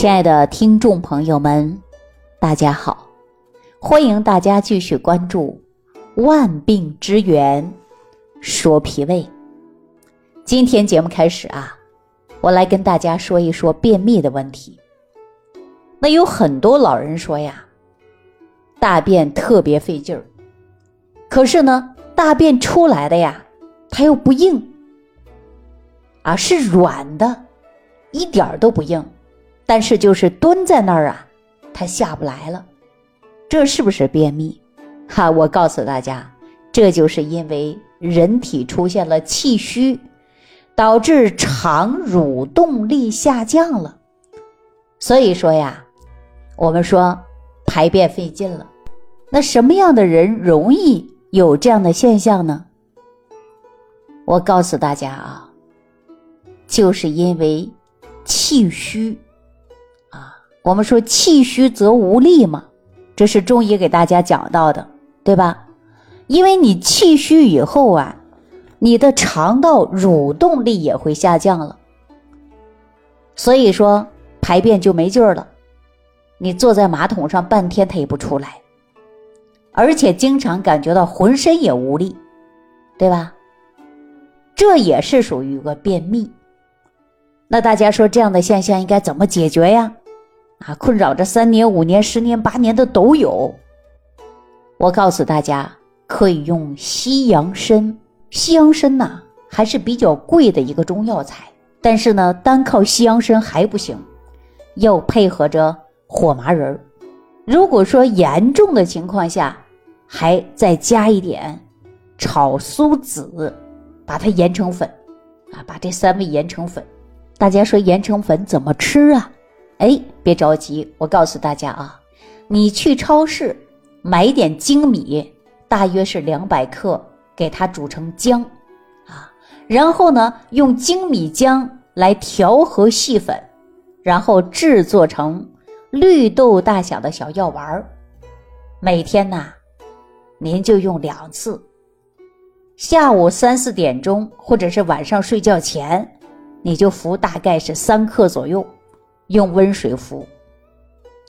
亲爱的听众朋友们，大家好！欢迎大家继续关注《万病之源说脾胃》。今天节目开始啊，我来跟大家说一说便秘的问题。那有很多老人说呀，大便特别费劲儿，可是呢，大便出来的呀，它又不硬，啊，是软的，一点儿都不硬。但是就是蹲在那儿啊，它下不来了，这是不是便秘？哈，我告诉大家，这就是因为人体出现了气虚，导致肠蠕动力下降了。所以说呀，我们说排便费劲了。那什么样的人容易有这样的现象呢？我告诉大家啊，就是因为气虚。我们说气虚则无力嘛，这是中医给大家讲到的，对吧？因为你气虚以后啊，你的肠道蠕动力也会下降了，所以说排便就没劲儿了。你坐在马桶上半天它也不出来，而且经常感觉到浑身也无力，对吧？这也是属于一个便秘。那大家说这样的现象应该怎么解决呀？啊，困扰着三年、五年、十年、八年的都有。我告诉大家，可以用西洋参。西洋参呐，还是比较贵的一个中药材，但是呢，单靠西洋参还不行，要配合着火麻仁儿。如果说严重的情况下，还再加一点炒苏子，把它研成粉，啊，把这三味研成粉。大家说研成粉怎么吃啊？哎，别着急，我告诉大家啊，你去超市买点精米，大约是两百克，给它煮成浆，啊，然后呢，用精米浆来调和细粉，然后制作成绿豆大小的小药丸儿，每天呐，您就用两次，下午三四点钟或者是晚上睡觉前，你就服大概是三克左右。用温水服，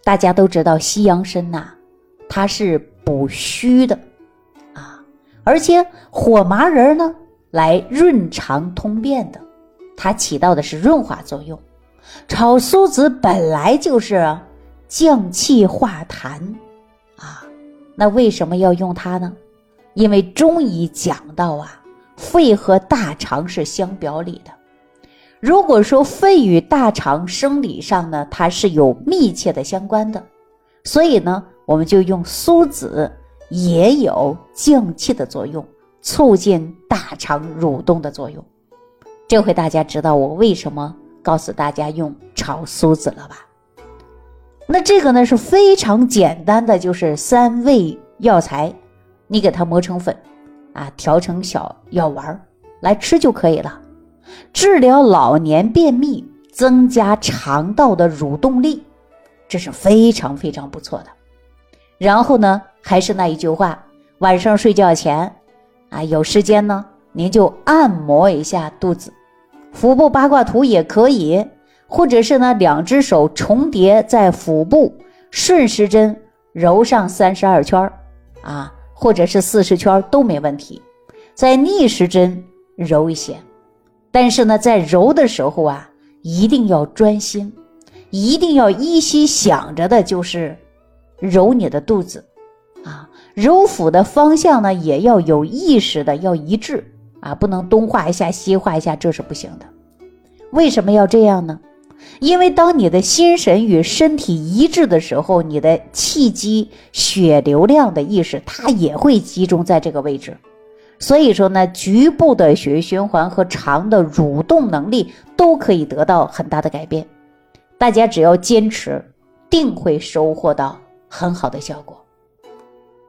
大家都知道西洋参呐，它是补虚的啊，而且火麻仁呢来润肠通便的，它起到的是润滑作用。炒苏子本来就是降气化痰啊，那为什么要用它呢？因为中医讲到啊，肺和大肠是相表里的。如果说肺与大肠生理上呢，它是有密切的相关的，所以呢，我们就用苏子，也有降气的作用，促进大肠蠕动的作用。这回大家知道我为什么告诉大家用炒苏子了吧？那这个呢是非常简单的，就是三味药材，你给它磨成粉，啊，调成小药丸儿来吃就可以了。治疗老年便秘，增加肠道的蠕动力，这是非常非常不错的。然后呢，还是那一句话，晚上睡觉前，啊，有时间呢，您就按摩一下肚子，腹部八卦图也可以，或者是呢，两只手重叠在腹部，顺时针揉上三十二圈啊，或者是四十圈都没问题，在逆时针揉一些。但是呢，在揉的时候啊，一定要专心，一定要依稀想着的就是揉你的肚子，啊，揉腹的方向呢也要有意识的，要一致啊，不能东画一下西画一下，这是不行的。为什么要这样呢？因为当你的心神与身体一致的时候，你的气机、血流量的意识，它也会集中在这个位置。所以说呢，局部的血液循环和肠的蠕动能力都可以得到很大的改变。大家只要坚持，定会收获到很好的效果。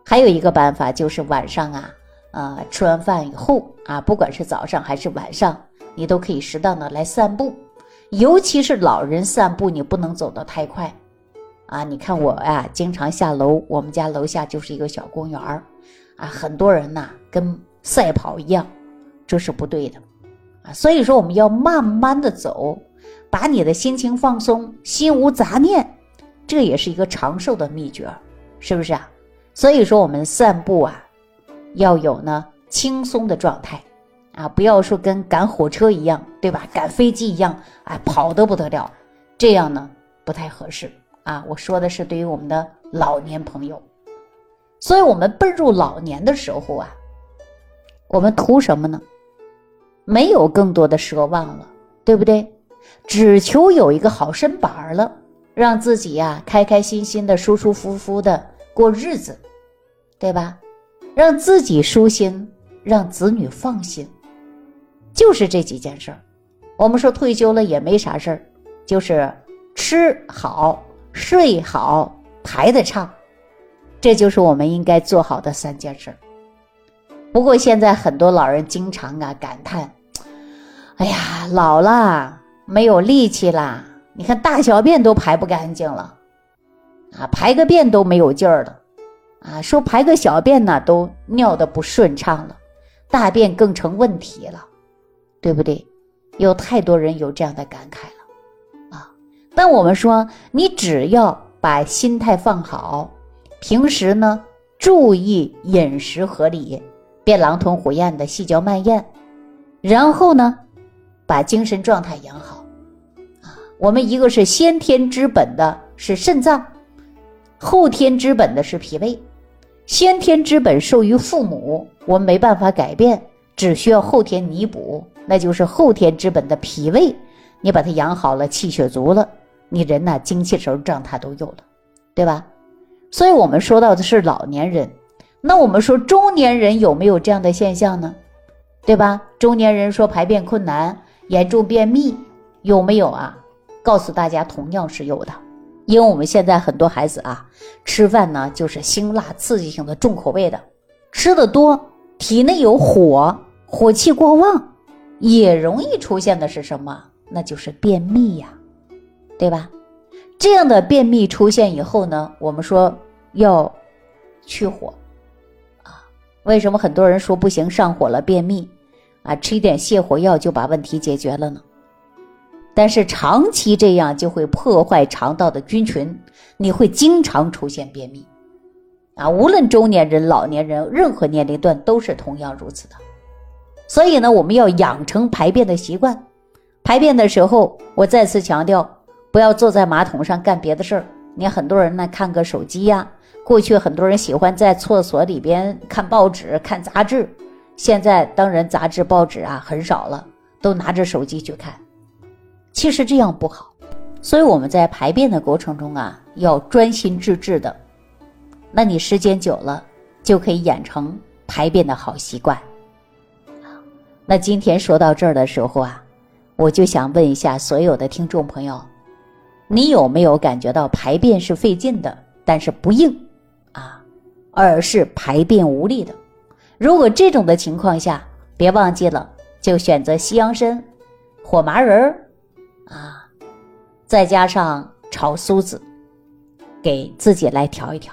还有一个办法就是晚上啊，呃，吃完饭以后啊，不管是早上还是晚上，你都可以适当的来散步。尤其是老人散步，你不能走得太快啊。你看我呀，经常下楼，我们家楼下就是一个小公园儿啊，很多人呐跟。赛跑一样，这是不对的，啊，所以说我们要慢慢的走，把你的心情放松，心无杂念，这也是一个长寿的秘诀，是不是啊？所以说我们散步啊，要有呢轻松的状态，啊，不要说跟赶火车一样，对吧？赶飞机一样，啊，跑得不得了，这样呢不太合适啊。我说的是对于我们的老年朋友，所以我们奔入老年的时候啊，我们图什么呢？没有更多的奢望了，对不对？只求有一个好身板儿了，让自己呀开开心心的、舒舒服服的过日子，对吧？让自己舒心，让子女放心，就是这几件事儿。我们说退休了也没啥事儿，就是吃好、睡好、排得畅，这就是我们应该做好的三件事儿。不过现在很多老人经常啊感叹：“哎呀，老了。”没有力气啦！你看大小便都排不干净了，啊，排个便都没有劲儿了，啊，说排个小便呢都尿的不顺畅了，大便更成问题了，对不对？有太多人有这样的感慨了，啊！但我们说，你只要把心态放好，平时呢注意饮食合理，便狼吞虎咽的细嚼慢咽，然后呢把精神状态养好。我们一个是先天之本的是肾脏，后天之本的是脾胃。先天之本受于父母，我们没办法改变，只需要后天弥补，那就是后天之本的脾胃。你把它养好了，气血足了，你人呐精气神状态都有了，对吧？所以我们说到的是老年人，那我们说中年人有没有这样的现象呢？对吧？中年人说排便困难、严重便秘，有没有啊？告诉大家，同样是有的，因为我们现在很多孩子啊，吃饭呢就是辛辣刺激性的重口味的，吃的多，体内有火，火气过旺，也容易出现的是什么？那就是便秘呀，对吧？这样的便秘出现以后呢，我们说要去火。为什么很多人说不行，上火了便秘啊，吃一点泻火药就把问题解决了呢？但是长期这样就会破坏肠道的菌群，你会经常出现便秘，啊，无论中年人、老年人，任何年龄段都是同样如此的。所以呢，我们要养成排便的习惯。排便的时候，我再次强调，不要坐在马桶上干别的事儿。你很多人呢，看个手机呀。过去很多人喜欢在厕所里边看报纸、看杂志，现在当然杂志、报纸啊很少了，都拿着手机去看。其实这样不好，所以我们在排便的过程中啊，要专心致志的。那你时间久了，就可以养成排便的好习惯。那今天说到这儿的时候啊，我就想问一下所有的听众朋友，你有没有感觉到排便是费劲的，但是不硬，而是排便无力的？如果这种的情况下，别忘记了，就选择西洋参、火麻仁儿。啊，再加上炒苏子，给自己来调一调。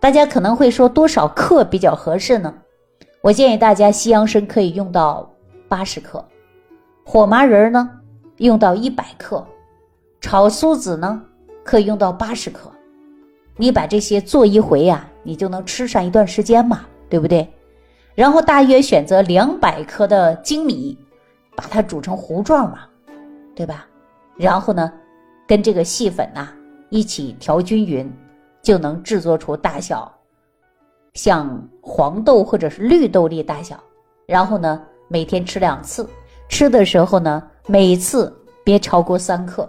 大家可能会说多少克比较合适呢？我建议大家西洋参可以用到八十克，火麻仁儿呢用到一百克，炒苏子呢可以用到八十克。你把这些做一回呀，你就能吃上一段时间嘛，对不对？然后大约选择两百克的精米，把它煮成糊状嘛。对吧？然后呢，跟这个细粉呐一起调均匀，就能制作出大小像黄豆或者是绿豆粒大小。然后呢，每天吃两次，吃的时候呢，每次别超过三克，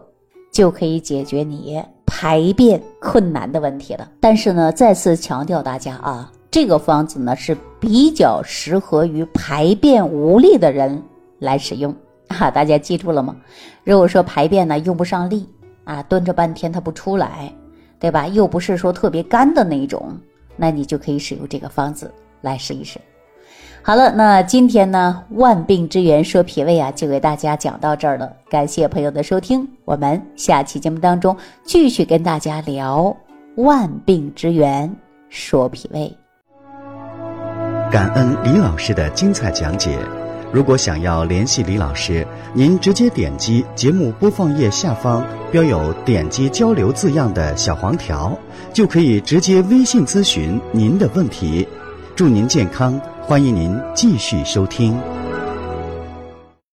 就可以解决你排便困难的问题了。但是呢，再次强调大家啊，这个方子呢是比较适合于排便无力的人来使用。哈，大家记住了吗？如果说排便呢用不上力啊，蹲着半天它不出来，对吧？又不是说特别干的那一种，那你就可以使用这个方子来试一试。好了，那今天呢万病之源说脾胃啊，就给大家讲到这儿了。感谢朋友的收听，我们下期节目当中继续跟大家聊万病之源说脾胃。感恩李老师的精彩讲解。如果想要联系李老师，您直接点击节目播放页下方标有“点击交流”字样的小黄条，就可以直接微信咨询您的问题。祝您健康，欢迎您继续收听。